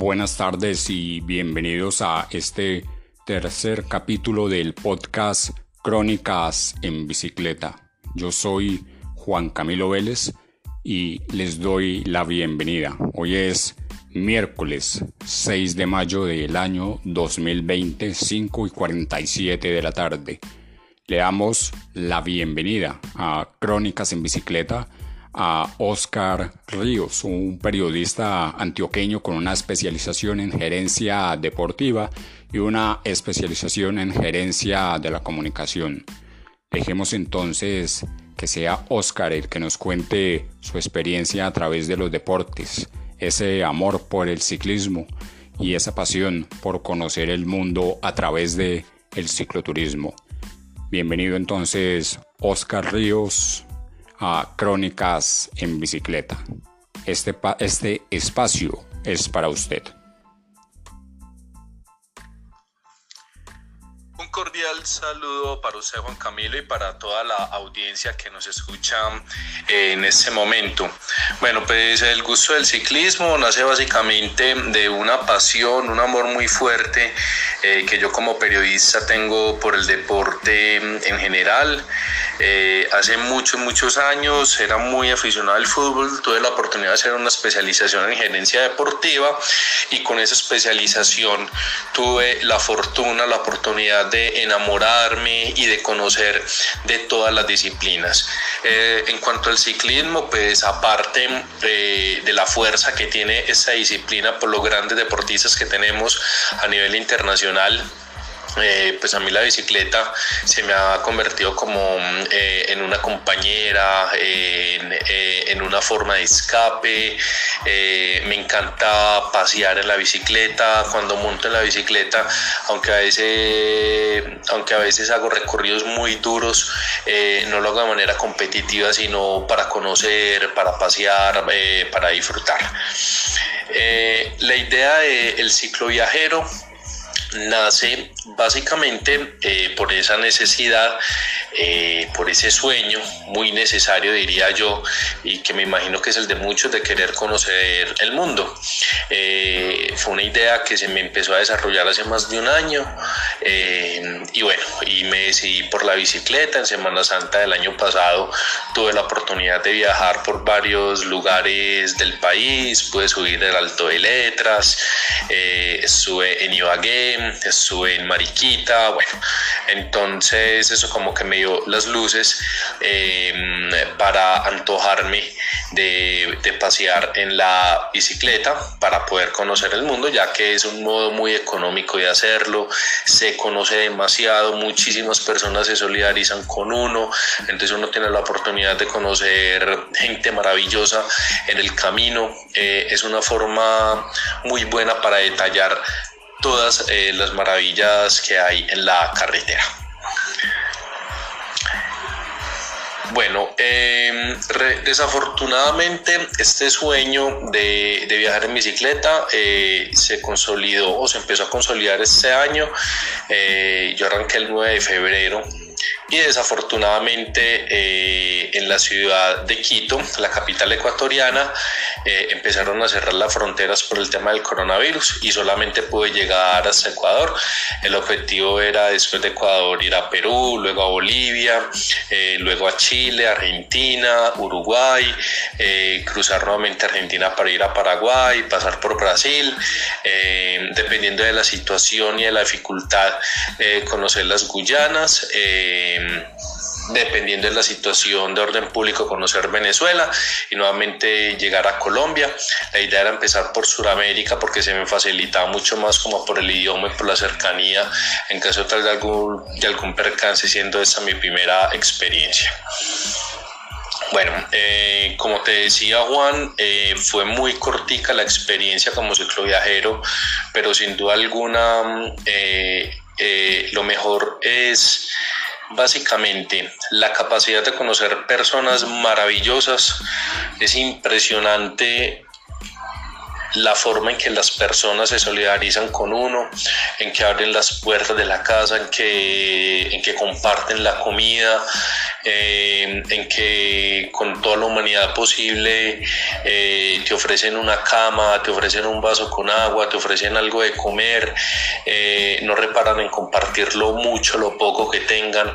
Buenas tardes y bienvenidos a este tercer capítulo del podcast Crónicas en Bicicleta. Yo soy Juan Camilo Vélez y les doy la bienvenida. Hoy es miércoles 6 de mayo del año 2020, 5 y 47 de la tarde. Le damos la bienvenida a Crónicas en Bicicleta a Oscar Ríos, un periodista antioqueño con una especialización en gerencia deportiva y una especialización en gerencia de la comunicación. Dejemos entonces que sea Oscar el que nos cuente su experiencia a través de los deportes, ese amor por el ciclismo y esa pasión por conocer el mundo a través de cicloturismo. Bienvenido entonces Oscar Ríos a Crónicas en Bicicleta. Este, este espacio es para usted. Cordial saludo para usted, Juan Camilo, y para toda la audiencia que nos escucha eh, en este momento. Bueno, pues el gusto del ciclismo nace básicamente de una pasión, un amor muy fuerte eh, que yo como periodista tengo por el deporte en general. Eh, hace muchos, muchos años era muy aficionado al fútbol, tuve la oportunidad de hacer una especialización en gerencia deportiva y con esa especialización tuve la fortuna, la oportunidad de enamorarme y de conocer de todas las disciplinas. Eh, en cuanto al ciclismo, pues aparte de, de la fuerza que tiene esta disciplina por los grandes deportistas que tenemos a nivel internacional, eh, pues a mí la bicicleta se me ha convertido como eh, en una compañera, eh, en, una forma de escape. me encanta pasear en la bicicleta, cuando monto en la bicicleta, aunque a veces, aunque a veces hago recorridos muy duros, no lo hago de manera competitiva, sino para conocer, para pasear, para disfrutar. la idea del ciclo viajero nace básicamente eh, por esa necesidad, eh, por ese sueño muy necesario, diría yo, y que me imagino que es el de muchos, de querer conocer el mundo. Eh, fue una idea que se me empezó a desarrollar hace más de un año y bueno, y me decidí por la bicicleta. En Semana Santa del año pasado tuve la oportunidad de viajar por varios lugares del país, pude subir el Alto de Letras, estuve en Ibagué, estuve en Mariquita, bueno, entonces eso como que me las luces em, para antojarme de, de, pasear en la bicicleta para poder conocer el mundo, ya que es un modo muy económico de hacerlo, se conoce demasiado, muchísimas personas se solidarizan con uno, entonces uno tiene la oportunidad de conocer gente maravillosa en el camino, eh, es una forma muy buena para detallar todas eh, las maravillas que hay en la carretera. Bueno, em, desafortunadamente este sueño de, viajar en bicicleta eh, se consolidó o se empezó a consolidar este año. Eh, yo arranqué el 9 de febrero y desafortunadamente eh, en la ciudad de Quito, la capital ecuatoriana, eh, empezaron a cerrar las fronteras por el tema del coronavirus y solamente pude llegar hasta Ecuador. El objetivo era después de Ecuador ir a Perú, luego a Bolivia, eh, luego a Chile, Argentina, Uruguay, cruzar nuevamente Argentina para ir a Paraguay, pasar por Brasil, dependiendo de la situación y de la dificultad, conocer las Guyanas. Dependiendo de la situación de orden público, conocer Venezuela y nuevamente llegar a Colombia. La idea era empezar por Sudamérica porque se me facilitaba mucho más como por el idioma y por la cercanía en caso tal de algún, de algún percance, siendo esa mi primera experiencia. Bueno, eh, como te decía Juan, eh, fue muy cortica la experiencia como cicloviajero, pero sin duda alguna eh, lo mejor es básicamente la capacidad de conocer personas maravillosas. Es impresionante la forma en que las personas se solidarizan con uno, en que abren las puertas de la casa, en que, en que comparten la comida, eh, en que con toda la humanidad posible eh, te ofrecen una cama, te ofrecen un vaso con agua, te ofrecen algo de comer, eh, no reparan en compartirlo mucho, lo poco que tengan.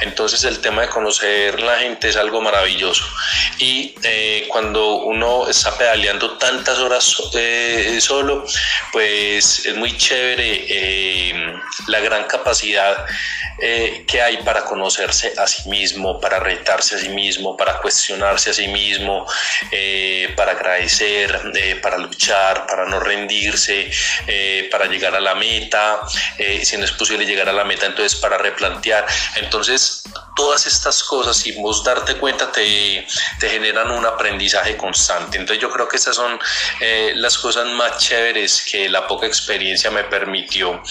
Entonces el tema de conocer la gente es algo maravilloso. Y cuando uno está pedaleando tantas horas solo, pues es muy chévere la gran capacidad que hay para conocerse a sí mismo para retarse a sí mismo, para cuestionarse a sí mismo, eh, para agradecer, eh, para luchar, para no rendirse, eh, para llegar a la meta, si no es posible llegar a la meta, entonces para replantear. Entonces, todas estas cosas, y vos darte cuenta, te, te generan un aprendizaje constante. Entonces, yo creo que estas son las cosas más chéveres que la poca experiencia me permitió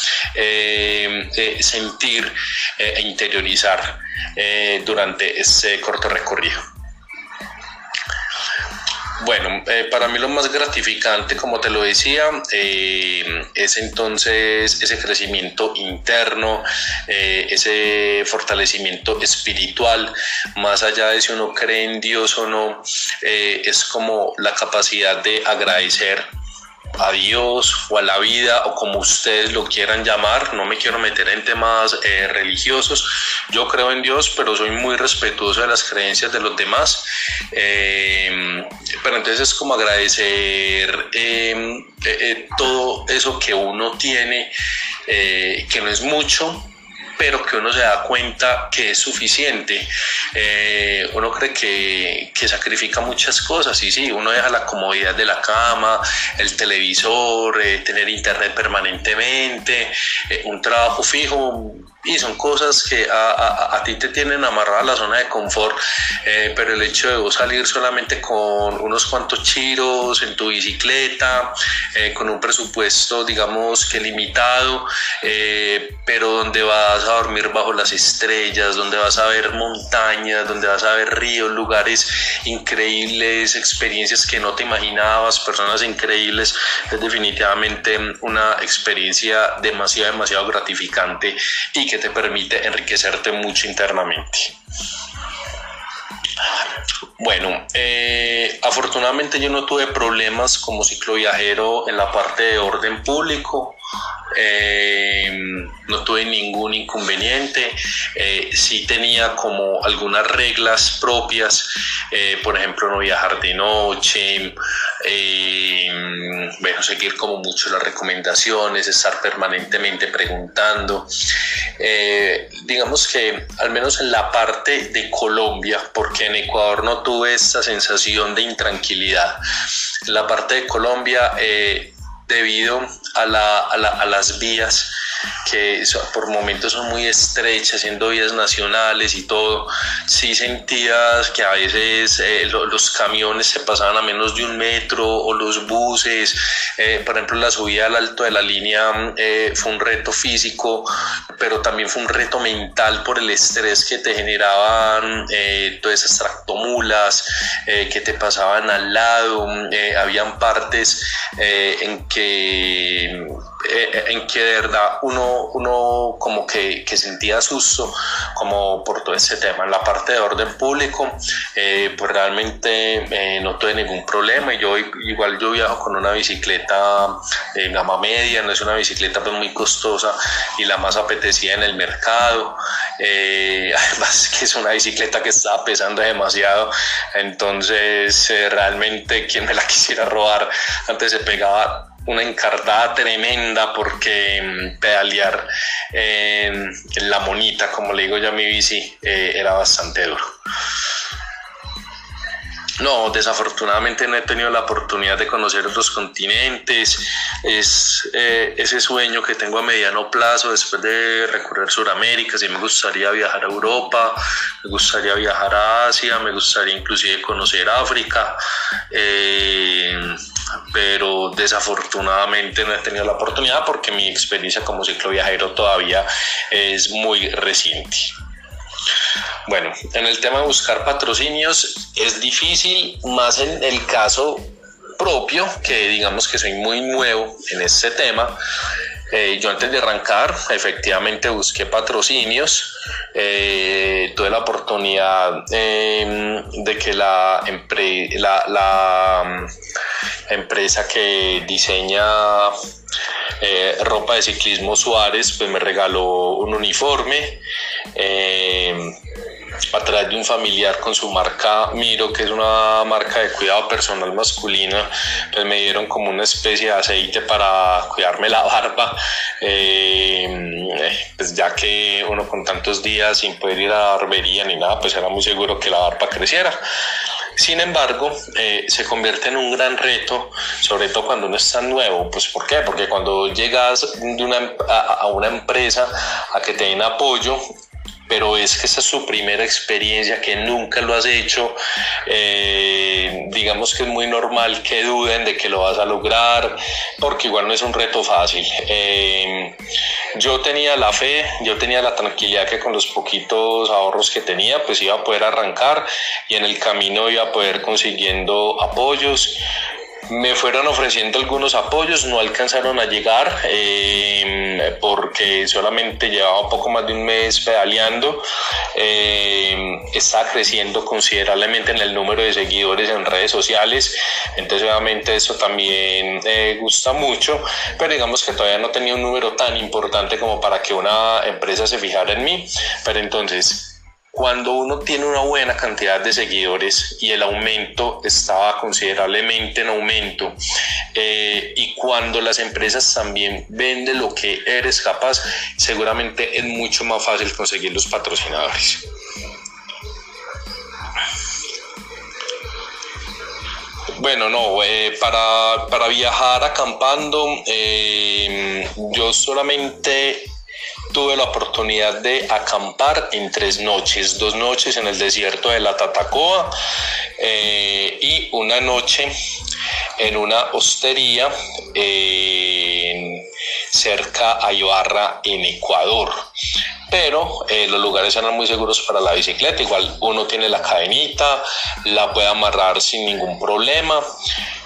sentir e interiorizar durante ese corto recorrido. Bueno, eh, para mí lo más gratificante, como te lo decía, eh, es entonces ese crecimiento interno, eh, ese fortalecimiento espiritual, más allá de si uno cree en Dios o no, es como la capacidad de agradecer a Dios o a la vida o como ustedes lo quieran llamar. No me quiero meter en temas eh, religiosos. Yo creo en Dios, pero soy muy respetuoso de las creencias de los demás. Eh, pero entonces es como agradecer eh, todo eso que uno tiene, que no es mucho, pero que uno se da cuenta que es suficiente. Eh, uno cree que, que, sacrifica muchas cosas, y sí, uno deja la comodidad de la cama, el televisor, eh, tener internet permanentemente, eh, un trabajo fijo, y son cosas que a, a, a, ti te tienen amarrada la zona de confort, eh, pero el hecho de vos salir solamente con unos cuantos chiros en tu bicicleta, eh, con un presupuesto digamos que limitado, eh, pero donde vas a dormir bajo las estrellas, donde vas a ver montañas, donde vas a ver ríos, lugares increíbles, experiencias que no te imaginabas, personas increíbles, es definitivamente una experiencia demasiado, demasiado gratificante y que te permite enriquecerte mucho internamente. Bueno, eh, afortunadamente yo no tuve problemas como cicloviajero en la parte de orden público. Eh, no tuve ningún inconveniente, eh, sí tenía como algunas reglas propias, eh, por ejemplo no viajar de noche, bueno, seguir como mucho las recomendaciones, estar permanentemente preguntando. digamos que al menos en la parte de Colombia, porque en Ecuador no tuve esta sensación de intranquilidad, la parte de Colombia debido a, la, a, la, a las vías que por momentos son muy estrechas, siendo vías nacionales y todo, sí sentías que a veces eh, los camiones se pasaban a menos de un metro o los buses, eh, por ejemplo la subida al alto de la línea eh, fue un reto físico, pero también fue un reto mental por el estrés que te generaban todas esas tractomulas que te pasaban al lado, habían partes en que eh, en que de verdad uno, uno como que, que, sentía susto como por todo ese tema. En la parte de orden público, eh, pues realmente eh, no tuve ningún problema. Yo igual yo viajo con una bicicleta en gama media, no es una bicicleta pues muy costosa y la más apetecida en el mercado. además que es una bicicleta que estaba pesando demasiado, entonces realmente quien me la quisiera robar antes se pegaba una encartada tremenda porque mm, pedalear en, la monita, como le digo yo a mi bici, eh, era bastante duro. No, desafortunadamente no he tenido la oportunidad de conocer otros continentes. Es eh, ese sueño que tengo a mediano plazo después de recorrer Sudamérica. Sí me gustaría viajar a Europa, me gustaría viajar a Asia, me gustaría inclusive conocer África. Eh, pero desafortunadamente no he tenido la oportunidad porque mi experiencia como cicloviajero todavía es muy reciente. Bueno, en el tema de buscar patrocinios es difícil, más en el caso propio, que digamos que soy muy nuevo en este tema, eh, yo antes de arrancar, efectivamente busqué patrocinios, eh, tuve la oportunidad em, de que la, mm, empresa que diseña eh, ropa de ciclismo Suárez, pues me regaló un uniforme. Em, a través de un familiar con su marca Miro, que es una marca de cuidado personal masculina, pues me dieron como una especie de aceite para cuidarme la barba, eh, pues ya que uno con tantos días sin poder ir a la barbería ni nada, pues era muy seguro que la barba creciera. Sin embargo, eh, se convierte en un gran reto, sobre todo cuando uno es tan nuevo. Pues, ¿Por qué? Porque cuando llegas de una, a, a, una empresa a que te den apoyo, pero es que esta es su primera experiencia, que nunca lo has hecho, eh, digamos que es muy normal que duden de que lo vas a lograr, porque igual no es un reto fácil. Eh, yo tenía la fe, yo tenía la tranquilidad que con los poquitos ahorros que tenía, pues iba a poder arrancar y en el camino iba a poder consiguiendo apoyos me fueron ofreciendo algunos apoyos, no alcanzaron a llegar eh, porque solamente llevaba poco más de un mes pedaleando. Eh, está creciendo considerablemente en el número de seguidores en redes sociales, entonces obviamente eso también eh, gusta mucho, pero digamos que todavía no tenía un número tan importante como para que una empresa se fijara en mí, pero entonces cuando uno tiene una buena cantidad de seguidores y el aumento estaba considerablemente en aumento eh, y cuando las empresas también ven de lo que eres capaz, seguramente es mucho más fácil conseguir los patrocinadores. Bueno, no, eh, para, para, viajar acampando, eh, yo solamente tuve la oportunidad de acampar en tres noches, dos noches en el desierto de la Tatacoa eh, y una noche en una hostería cerca a Ibarra en Ecuador. Pero eh, los lugares eran muy seguros para la bicicleta, igual uno tiene la cadenita, la puede amarrar sin ningún problema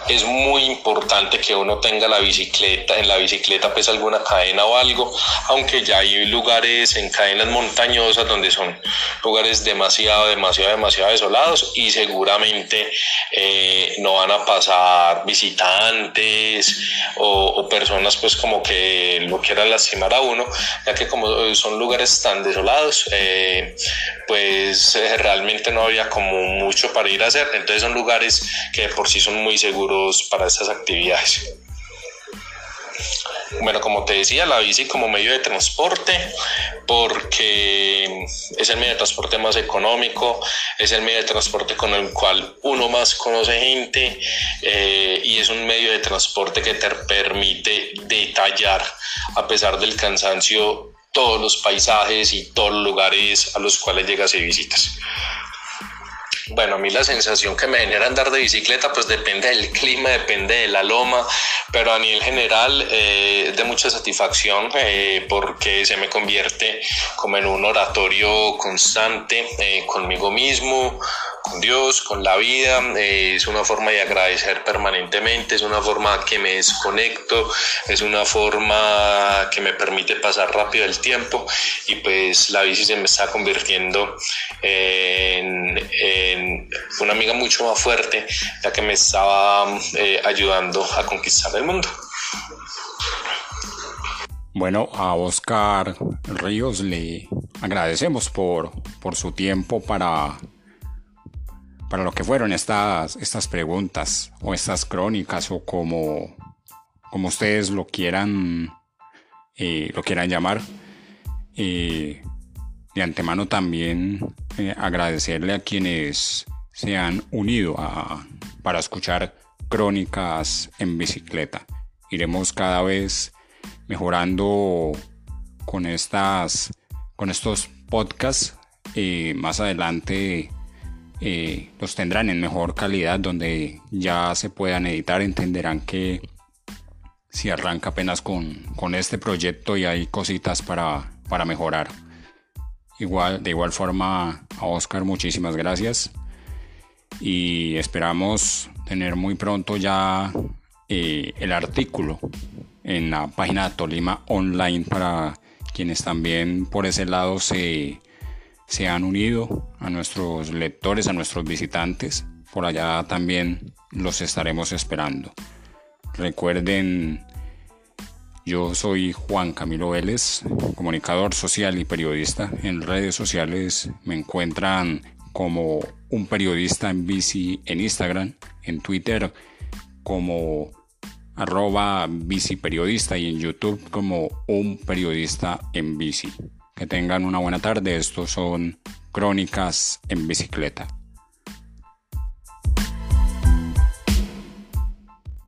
es muy importante que uno tenga la bicicleta, en la bicicleta pues alguna cadena o algo, aunque ya hay lugares en cadenas montañosas donde son lugares demasiado, demasiado, demasiado desolados y seguramente eh, no van a pasar visitantes o, personas pues como que lo quieran lastimar a uno, ya que como son lugares tan desolados, eh, pues eh, realmente no había como mucho para ir a hacer, entonces son lugares que por sí son muy seguros para estas actividades. Bueno, como te decía, la bici como medio de transporte, porque es el medio de transporte más económico, es el medio de transporte con el cual uno más conoce gente eh, y es un medio de transporte que te permite detallar, a pesar del cansancio, todos los paisajes y todos los lugares a los cuales llegas y visitas. Bueno, a mí la sensación que me genera andar de bicicleta pues depende del clima, depende de la loma, pero a nivel general eh, de mucha satisfacción eh, porque se me convierte como en un oratorio constante eh, conmigo mismo, con Dios, con la vida, eh, es una forma de agradecer permanentemente, es una forma que me desconecto, es una forma que me permite pasar rápido el tiempo y pues la bici se me está convirtiendo en, una amiga mucho más fuerte, ya que me estaba eh, ayudando a conquistar el mundo. Bueno, a Oscar Ríos le agradecemos por, por su tiempo para para lo que fueron estas, estas preguntas o estas crónicas o como, como ustedes lo quieran, eh, lo quieran llamar. Eh, de antemano también eh, agradecerle a quienes se han unido a, para escuchar crónicas en bicicleta. Iremos cada vez mejorando con estas con estos podcasts. más adelante eh, los tendrán en mejor calidad donde ya se puedan editar entenderán que si arranca apenas con, este proyecto y hay cositas para, para mejorar. Igual de igual forma a Oscar muchísimas gracias. Y esperamos tener muy pronto ya eh, el artículo en la página de Tolima Online para quienes también por ese lado se, se han unido a nuestros lectores, a nuestros visitantes. Por allá también los estaremos esperando. Recuerden, yo soy Juan Camilo Vélez, comunicador social y periodista. En redes sociales me encuentran como un periodista en bici en Instagram, en Twitter como arroba y en YouTube como un periodista en bici. Que tengan una buena tarde. Estos son Crónicas en Bicicleta.